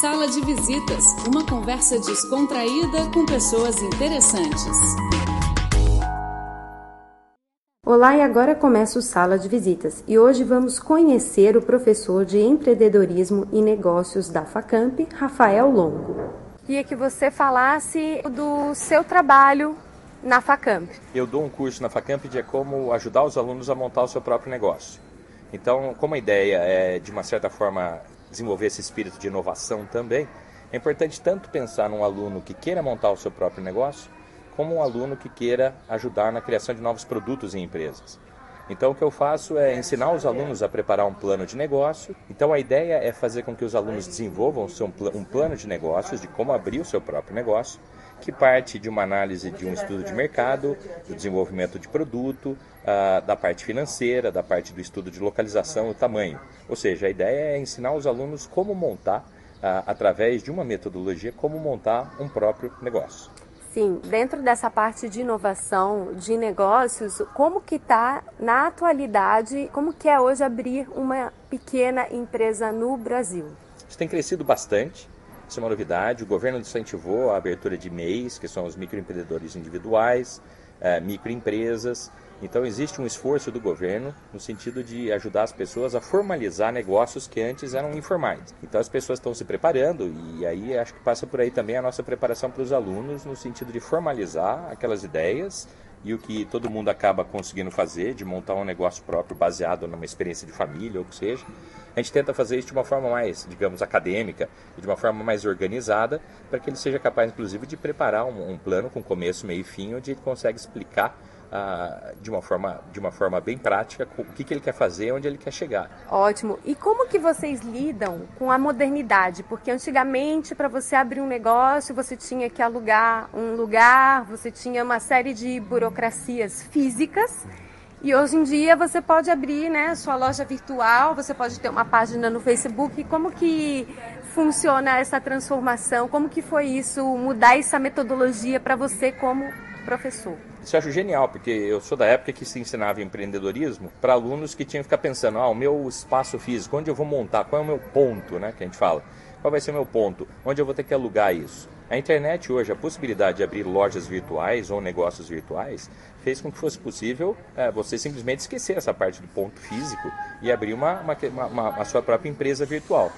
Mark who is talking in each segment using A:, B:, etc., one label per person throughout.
A: Sala de Visitas, uma conversa descontraída com pessoas interessantes.
B: Olá, e agora começa o Sala de Visitas e hoje vamos conhecer o professor de empreendedorismo e negócios da FACAMP, Rafael Longo. Queria que você falasse do seu trabalho na FACAMP.
C: Eu dou um curso na FACAMP de como ajudar os alunos a montar o seu próprio negócio. Então, como a ideia é, de uma certa forma, desenvolver esse espírito de inovação também, é importante tanto pensar num aluno que queira montar o seu próprio negócio, como um aluno que queira ajudar na criação de novos produtos em empresas. Então, o que eu faço é ensinar os alunos a preparar um plano de negócio. Então, a ideia é fazer com que os alunos desenvolvam um plano de negócios, de como abrir o seu próprio negócio, que parte de uma análise de um estudo de mercado, do desenvolvimento de produto, uh, da parte financeira, da parte do estudo de localização e tamanho. Ou seja, a ideia é ensinar os alunos como montar, uh, através de uma metodologia, como montar um próprio negócio.
B: Sim, dentro dessa parte de inovação de negócios, como que está na atualidade, como que é hoje abrir uma pequena empresa no Brasil?
C: Isso tem crescido bastante, isso é uma novidade. O governo incentivou a abertura de MEIs, que são os microempreendedores individuais, é, microempresas. Então existe um esforço do governo no sentido de ajudar as pessoas a formalizar negócios que antes eram informais. Então as pessoas estão se preparando e aí acho que passa por aí também a nossa preparação para os alunos no sentido de formalizar aquelas ideias e o que todo mundo acaba conseguindo fazer, de montar um negócio próprio baseado numa experiência de família ou que seja. A gente tenta fazer isso de uma forma mais, digamos, acadêmica e de uma forma mais organizada, para que ele seja capaz, inclusive, de preparar um, um plano com começo, meio e fim, onde ele consegue explicar de, uma forma, de uma forma bem prática o que, que ele quer fazer, onde ele quer chegar.
B: Ótimo. E como que vocês lidam com a modernidade? Porque antigamente, para você abrir um negócio, você tinha que alugar um lugar, você tinha uma série de burocracias físicas. E hoje em dia você pode abrir né, sua loja virtual, você pode ter uma página no Facebook. Como que funciona essa transformação? Como que foi isso, mudar essa metodologia para você como professor?
C: Isso eu acho genial, porque eu sou da época que se ensinava empreendedorismo para alunos que tinham que ficar pensando, ah, o meu espaço físico, onde eu vou montar, qual é o meu ponto, né, que a gente fala. Qual vai ser o meu ponto? Onde eu vou ter que alugar isso? A internet hoje, a possibilidade de abrir lojas virtuais ou negócios virtuais, fez com que fosse possível é, você simplesmente esquecer essa parte do ponto físico e abrir uma, uma, uma, a sua própria empresa virtual.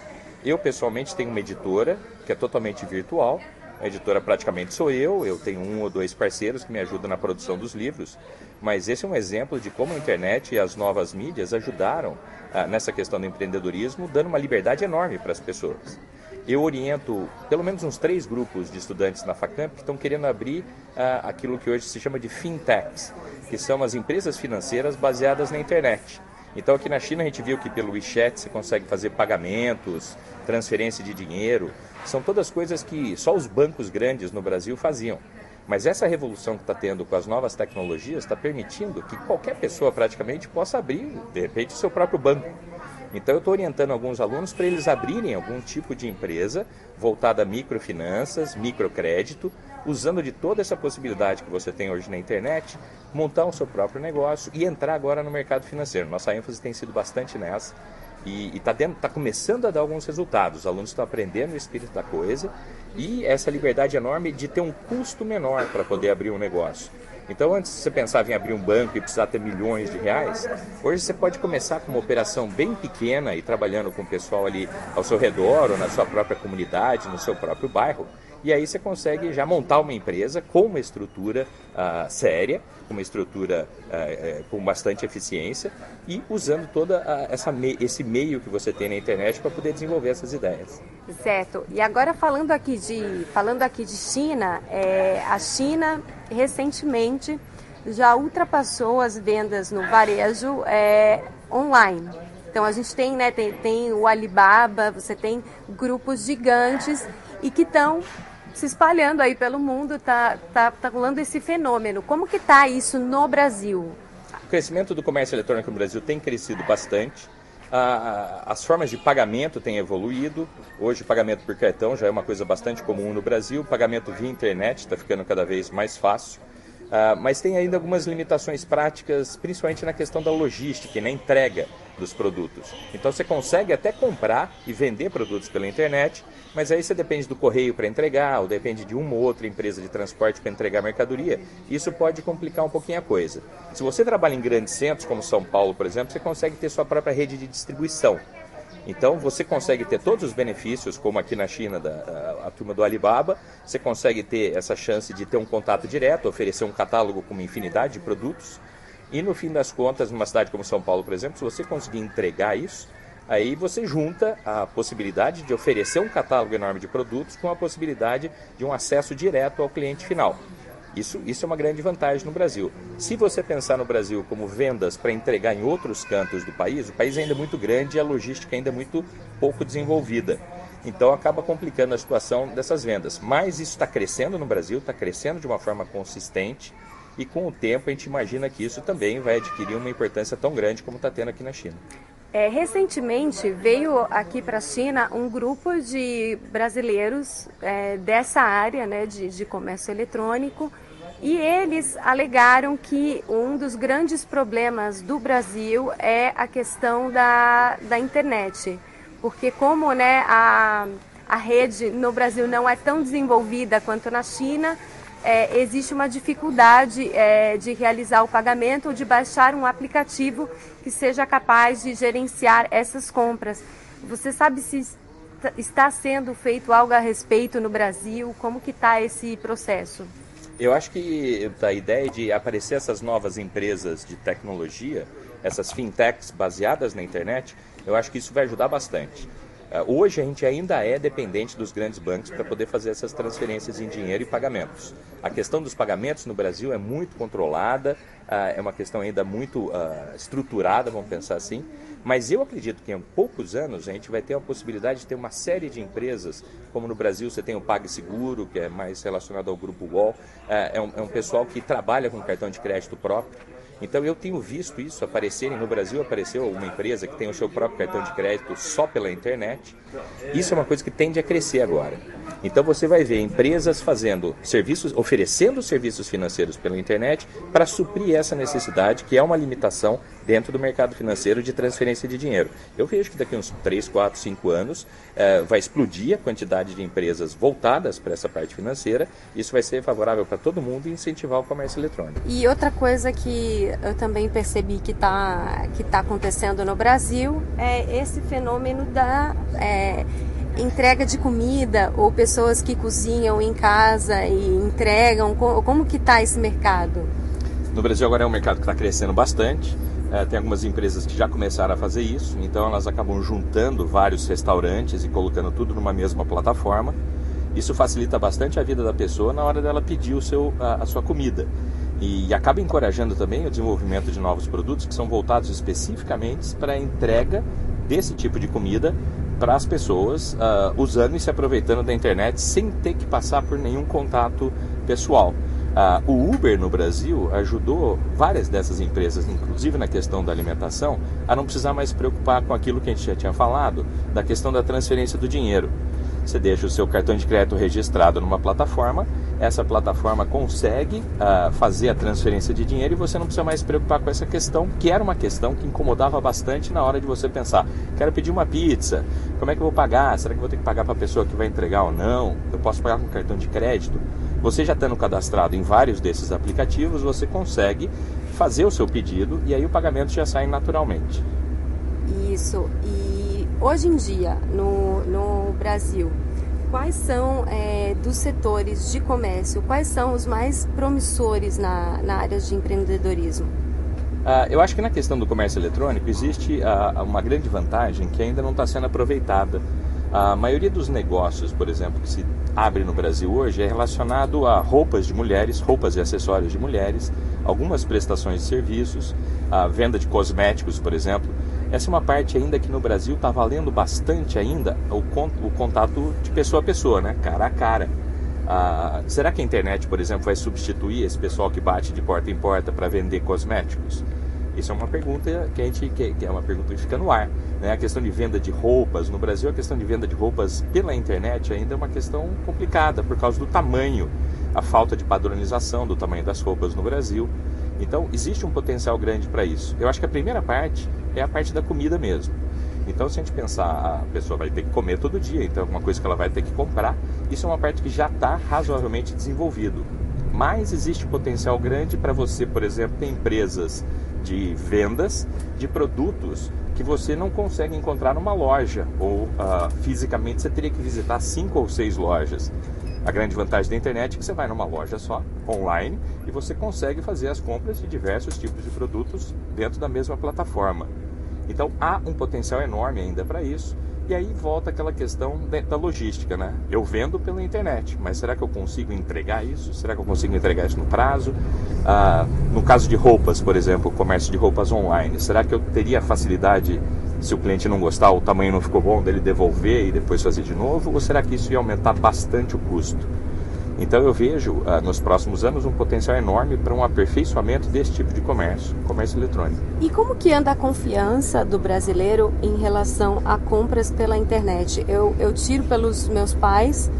C: Eu, pessoalmente, tenho uma editora que é totalmente virtual, a editora praticamente sou eu, eu tenho um ou dois parceiros que me ajudam na produção dos livros, mas esse é um exemplo de como a internet e as novas mídias ajudaram ah, nessa questão do empreendedorismo, dando uma liberdade enorme para as pessoas. Eu oriento pelo menos uns três grupos de estudantes na Facamp que estão querendo abrir ah, aquilo que hoje se chama de fintechs, que são as empresas financeiras baseadas na internet. Então aqui na China a gente viu que pelo WeChat você consegue fazer pagamentos, transferência de dinheiro, são todas coisas que só os bancos grandes no Brasil faziam. Mas essa revolução que está tendo com as novas tecnologias está permitindo que qualquer pessoa praticamente possa abrir, de repente, o seu próprio banco. Então eu estou orientando alguns alunos para eles abrirem algum tipo de empresa voltada a microfinanças, microcrédito, usando de toda essa possibilidade que você tem hoje na internet, montar o seu próprio negócio e entrar agora no mercado financeiro. Nossa ênfase tem sido bastante nessa e está tá começando a dar alguns resultados. Os alunos estão aprendendo o espírito da coisa e essa liberdade enorme de ter um custo menor para poder abrir um negócio. Então, antes você pensava em abrir um banco e precisar ter milhões de reais, hoje você pode começar com uma operação bem pequena e trabalhando com o pessoal ali ao seu redor ou na sua própria comunidade, no seu próprio bairro. E aí você consegue já montar uma empresa com uma estrutura uh, séria, uma estrutura uh, com bastante eficiência e usando toda essa me esse meio que você tem na internet para poder desenvolver essas ideias.
B: Certo. E agora falando aqui de falando aqui de China, é, a China recentemente já ultrapassou as vendas no varejo é, online. Então a gente tem, né, tem, tem o Alibaba, você tem grupos gigantes e que estão se espalhando aí pelo mundo, tá, tá, tá rolando esse fenômeno. Como que tá isso no Brasil?
C: O crescimento do comércio eletrônico no Brasil tem crescido bastante. As formas de pagamento têm evoluído. Hoje, o pagamento por cartão já é uma coisa bastante comum no Brasil. O pagamento via internet está ficando cada vez mais fácil. Uh, mas tem ainda algumas limitações práticas, principalmente na questão da logística e na entrega dos produtos. Então você consegue até comprar e vender produtos pela internet, mas aí você depende do correio para entregar, ou depende de uma ou outra empresa de transporte para entregar mercadoria. Isso pode complicar um pouquinho a coisa. Se você trabalha em grandes centros, como São Paulo, por exemplo, você consegue ter sua própria rede de distribuição. Então você consegue ter todos os benefícios, como aqui na China, da, a, a, turma do Alibaba, você consegue ter essa chance de ter um contato direto, oferecer um catálogo com uma infinidade de produtos. E no fim das contas, numa cidade como São Paulo, por exemplo, se você conseguir entregar isso, aí você junta a possibilidade de oferecer um catálogo enorme de produtos com a possibilidade de um acesso direto ao cliente final. Isso, isso é uma grande vantagem no Brasil. Se você pensar no Brasil como vendas para entregar em outros cantos do país, o país ainda é muito grande e a logística ainda é muito pouco desenvolvida. Então acaba complicando a situação dessas vendas. Mas isso está crescendo no Brasil, está crescendo de uma forma consistente e com o tempo a gente imagina que isso também vai adquirir uma importância tão grande como está tendo aqui na China.
B: É, recentemente veio aqui para a China um grupo de brasileiros é, dessa área né, de, de comércio eletrônico e eles alegaram que um dos grandes problemas do Brasil é a questão da, da internet. Porque como né, a, a rede no Brasil não é tão desenvolvida quanto na China, é, existe uma dificuldade é, de realizar o pagamento ou de baixar um aplicativo que seja capaz de gerenciar essas compras. Você sabe se está sendo feito algo a respeito no Brasil? Como que está esse processo?
C: Eu acho que a ideia de aparecer essas novas empresas de tecnologia, essas fintechs baseadas na internet, eu acho que isso vai ajudar bastante. Uh, hoje a gente ainda é dependente dos grandes bancos para poder fazer essas transferências em dinheiro e pagamentos. A questão dos pagamentos no Brasil é muito controlada, uh, é uma questão ainda muito uh, estruturada, vamos pensar assim. Mas eu acredito que em poucos anos a gente vai ter a possibilidade de ter uma série de empresas, como no Brasil você tem o PagSeguro, que é mais relacionado ao grupo UOL, é é um pessoal que trabalha com cartão de crédito próprio. Então eu tenho visto isso aparecerem no Brasil, apareceu uma empresa que tem o seu próprio cartão de crédito só pela internet. Isso é uma coisa que tende a crescer agora. Então você vai ver empresas fazendo serviços, oferecendo serviços financeiros pela internet para suprir essa necessidade, que é uma limitação dentro do mercado financeiro de transferência de dinheiro. Eu vejo que daqui uns 3, 4, 5 anos eh, vai explodir a quantidade de empresas voltadas para essa parte financeira. Isso vai ser favorável para todo mundo e incentivar o comércio eletrônico.
B: E outra coisa que eu também percebi que está que tá acontecendo no Brasil é esse fenômeno da é, entrega de comida ou pessoas que cozinham em casa e entregam. Como que está esse mercado?
C: No Brasil agora é um mercado que está crescendo bastante. É, tem algumas empresas que já começaram a fazer isso, então elas acabam juntando vários restaurantes e colocando tudo numa mesma plataforma. Isso facilita bastante a vida da pessoa na hora dela pedir o seu, a, a sua comida. E, acaba encorajando também o desenvolvimento de novos produtos que são voltados especificamente para a entrega desse tipo de comida para as pessoas, uh, usando e se aproveitando da internet sem ter que passar por nenhum contato pessoal. Uh, o Uber no Brasil ajudou várias dessas empresas, inclusive na questão da alimentação, a não precisar mais se preocupar com aquilo que a gente já tinha falado, da questão da transferência do dinheiro. Você deixa o seu cartão de crédito registrado numa plataforma, essa plataforma consegue uh, fazer a transferência de dinheiro e você não precisa mais se preocupar com essa questão, que era uma questão que incomodava bastante na hora de você pensar: quero pedir uma pizza, como é que eu vou pagar? Será que vou ter que pagar para a pessoa que vai entregar ou não? Eu posso pagar com cartão de crédito? Você já estando cadastrado em vários desses aplicativos, você consegue fazer o seu pedido e aí o pagamento já sai naturalmente.
B: Isso. E hoje em dia, no, no Brasil, quais são é, dos setores de comércio, quais são os mais promissores na, na área de empreendedorismo?
C: Uh, eu acho que na questão do comércio eletrônico existe uh, uma grande vantagem que ainda não está sendo aproveitada. A maioria dos negócios, por exemplo, que se abre no Brasil hoje é relacionado a roupas de mulheres, roupas e acessórios de mulheres, algumas prestações de serviços, a venda de cosméticos, por exemplo. Essa é uma parte ainda que no Brasil está valendo bastante ainda o, contato de pessoa a pessoa, né? cara a cara. Ah, será que a internet, por exemplo, vai substituir esse pessoal que bate de porta em porta para vender cosméticos? Isso é uma pergunta que a gente que é uma pergunta que fica no ar. Né? A questão de venda de roupas no Brasil, a questão de venda de roupas pela internet ainda é uma questão complicada por causa do tamanho a falta de padronização do tamanho das roupas no Brasil. Então, existe um potencial grande para isso. Eu acho que a primeira parte é a parte da comida mesmo. Então, se a gente pensar, a pessoa vai ter que comer todo dia, então é alguma coisa que ela vai ter que comprar, isso é uma parte que já está razoavelmente desenvolvido. Mas existe potencial grande para você, por exemplo, ter empresas de vendas de produtos que você não consegue encontrar numa loja ou uh, fisicamente você teria que visitar cinco ou seis lojas. A grande vantagem da internet é que você vai numa loja só, online, e você consegue fazer as compras de diversos tipos de produtos dentro da mesma plataforma. Então há um potencial enorme ainda para isso. E aí volta aquela questão da logística, né? Eu vendo pela internet, mas será que eu consigo entregar isso? Será que eu consigo entregar isso no prazo? Ah, no caso de roupas, por exemplo, comércio de roupas online, será que eu teria facilidade, se o cliente não gostar, o tamanho não ficou bom, dele devolver e depois fazer de novo? Ou será que isso ia aumentar bastante o custo? Então eu vejo ah, nos próximos anos um potencial enorme para um aperfeiçoamento desse tipo de comércio, comércio eletrônico.
B: E como que anda a confiança do brasileiro em relação a compras pela internet? Eu, eu tiro pelos meus pais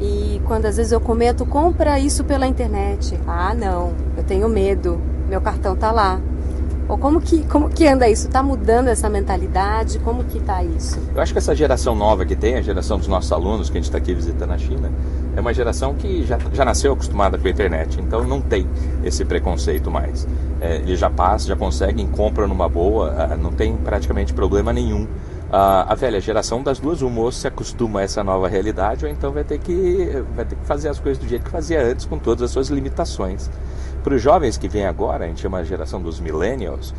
B: e quando às vezes eu comento, compra isso pela internet. Ah, não, eu tenho medo, meu cartão tá lá. Ou como que, como que anda isso? Está mudando essa mentalidade? Como que está isso?
C: Eu acho que essa geração nova que tem, a geração dos nossos alunos que a gente está aqui visitando a China, é uma geração que já, já nasceu acostumada com a internet, então não tem esse preconceito mais. É, eles já passam, já conseguem, compram numa boa, ah, não tem praticamente problema nenhum. A, a velha geração das duas, o moço se acostuma a essa nova realidade, ou então vai ter que, vai ter que fazer as coisas do jeito que fazia antes, com todas as suas limitações. Para os jovens que vêm agora, a gente chama a geração dos millennials,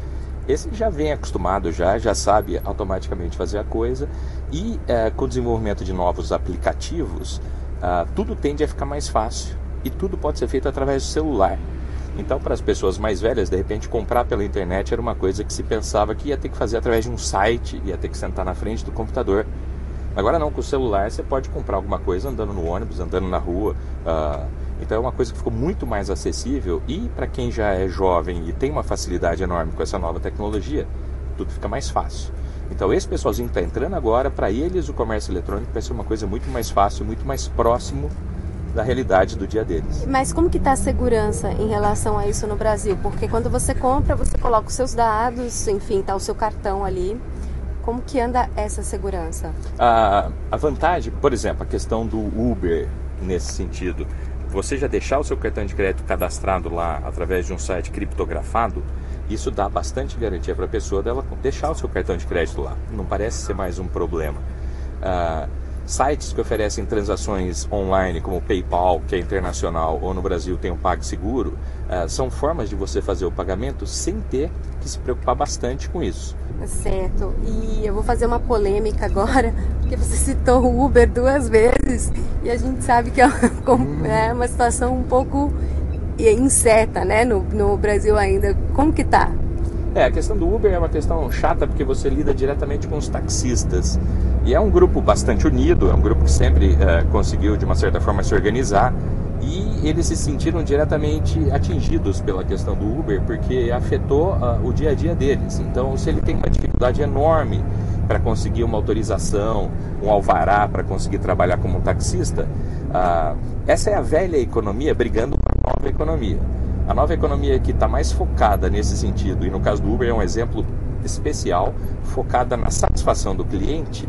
C: esse já vem acostumado, já, já sabe automaticamente fazer a coisa e é, com o desenvolvimento de novos aplicativos, ah, tudo tende a ficar mais fácil e tudo pode ser feito através do celular. Então, para as pessoas mais velhas, de repente, comprar pela internet era uma coisa que se pensava que ia ter que fazer através de um site, ia ter que sentar na frente do computador. Agora não, com o celular você pode comprar alguma coisa andando no ônibus, andando na rua. Uh, então é uma coisa que ficou muito mais acessível e para quem já é jovem e tem uma facilidade enorme com essa nova tecnologia, tudo fica mais fácil. Então esse pessoalzinho está entrando agora, para eles o comércio eletrônico vai ser uma coisa muito mais fácil, muito mais próximo da realidade do dia deles.
B: Mas como que está a segurança em relação a isso no Brasil? Porque quando você compra, você coloca os seus dados, enfim, tá o seu cartão ali. Como que anda essa segurança?
C: A, a vantagem, por exemplo, a questão do Uber nesse sentido você já deixar o seu cartão de crédito cadastrado lá através de um site criptografado, isso dá bastante garantia para a pessoa dela deixar o seu cartão de crédito lá. Não parece ser mais um problema. Uh, sites que oferecem transações online, como o PayPal, que é internacional, ou no Brasil tem o PagSeguro, uh, são formas de você fazer o pagamento sem ter que se preocupar bastante com isso.
B: Certo. E eu vou fazer uma polêmica agora, porque você citou o Uber duas vezes e a gente sabe que é uma, é uma situação um pouco incerta, né, no, no Brasil ainda. Como que tá?
C: É, a questão do Uber é uma questão chata porque você lida diretamente com os taxistas. E é um grupo bastante unido, é um grupo que sempre é, conseguiu, de uma certa forma, se organizar e eles se sentiram diretamente atingidos pela questão do Uber porque afetou uh, o dia a dia deles. Então, se ele tem uma dificuldade enorme para conseguir uma autorização, um alvará para conseguir trabalhar como taxista, uh, essa é a velha economia brigando com a nova economia. A nova economia que está mais focada nesse sentido, e no caso do Uber é um exemplo especial, focada na satisfação do cliente,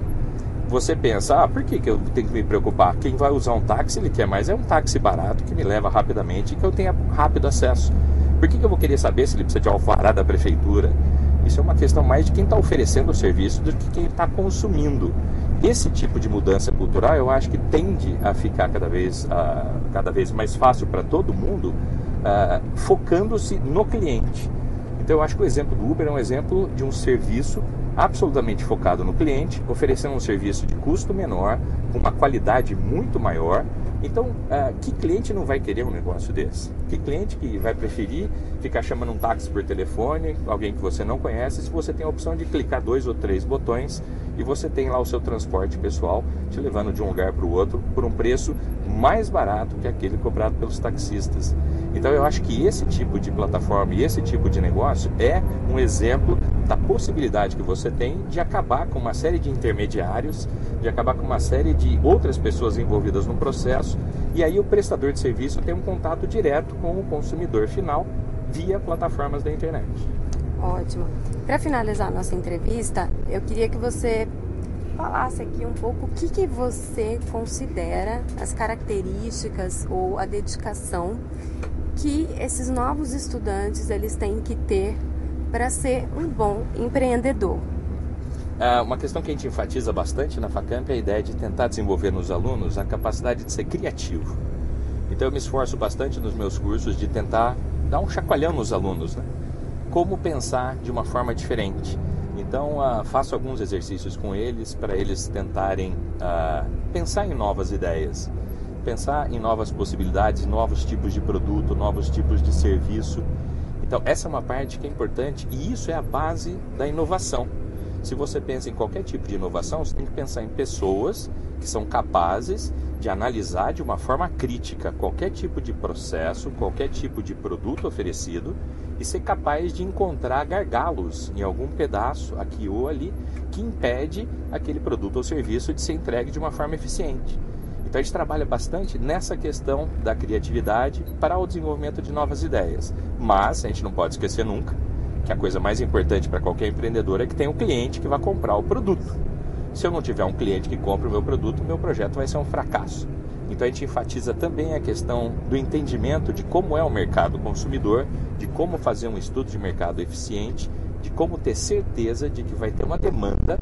C: você pensa, ah, por que, que eu tenho que me preocupar? Quem vai usar um táxi, ele quer mais é um táxi barato que me leva rapidamente e que eu tenha rápido acesso. Por que, que eu vou querer saber se ele precisa de alvará da prefeitura? Isso é uma questão mais de quem está oferecendo o serviço do que quem está consumindo. Esse tipo de mudança cultural eu acho que tende a ficar cada vez, uh, cada vez mais fácil para todo mundo, uh, focando-se no cliente. Então eu acho que o exemplo do Uber é um exemplo de um serviço absolutamente focado no cliente, oferecendo um serviço de custo menor, com uma qualidade muito maior. Então, uh, que cliente não vai querer um negócio desse? Que cliente que vai preferir ficar chamando um táxi por telefone, alguém que você não conhece, se você tem a opção de clicar dois ou três botões e você tem lá o seu transporte pessoal te levando de um lugar para o outro por um preço mais barato que aquele cobrado pelos taxistas. Então eu acho que esse tipo de plataforma e esse tipo de negócio é um exemplo da possibilidade que você tem de acabar com uma série de intermediários, de acabar com uma série de outras pessoas envolvidas no processo, e aí o prestador de serviço tem um contato direto com o consumidor final via plataformas da internet.
B: Ótimo. Para finalizar a nossa entrevista, eu queria que você falasse aqui um pouco o que, que você considera as características ou a dedicação que esses novos estudantes eles têm que ter para ser um bom empreendedor.
C: É uma questão que a gente enfatiza bastante na Facamp é a ideia de tentar desenvolver nos alunos a capacidade de ser criativo. Então eu me esforço bastante nos meus cursos de tentar dar um chacoalhão nos alunos, né? Como pensar de uma forma diferente então, uh, faço alguns exercícios com eles para eles tentarem uh, pensar em novas ideias, pensar em novas possibilidades, novos tipos de produto, novos tipos de serviço. Então, essa é uma parte que é importante e isso é a base da inovação. Se você pensa em qualquer tipo de inovação, você tem que pensar em pessoas que são capazes de analisar de uma forma crítica qualquer tipo de processo, qualquer tipo de produto oferecido e ser capaz de encontrar gargalos em algum pedaço aqui ou ali que impede aquele produto ou serviço de ser entregue de uma forma eficiente. Então a gente trabalha bastante nessa questão da criatividade para o desenvolvimento de novas ideias. Mas a gente não pode esquecer nunca que a coisa mais importante para qualquer empreendedor é que tenha um cliente que vai comprar o produto. Se eu não tiver um cliente que compre o meu produto, meu projeto vai ser um fracasso. Então a gente enfatiza também a questão do entendimento de como é o mercado consumidor, de como fazer um estudo de mercado eficiente, de como ter certeza de que vai ter uma demanda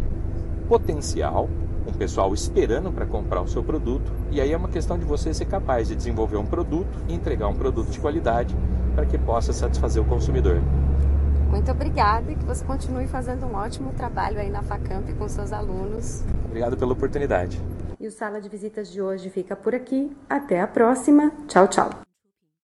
C: potencial, um pessoal esperando para comprar o seu produto, e aí é uma questão de você ser capaz de desenvolver um produto e entregar um produto de qualidade para que possa satisfazer o consumidor.
B: Muito obrigada e que você continue fazendo um ótimo trabalho aí na Facamp com seus alunos.
C: Obrigado pela oportunidade.
B: E o Sala de Visitas de hoje fica por aqui. Até a próxima. Tchau, tchau.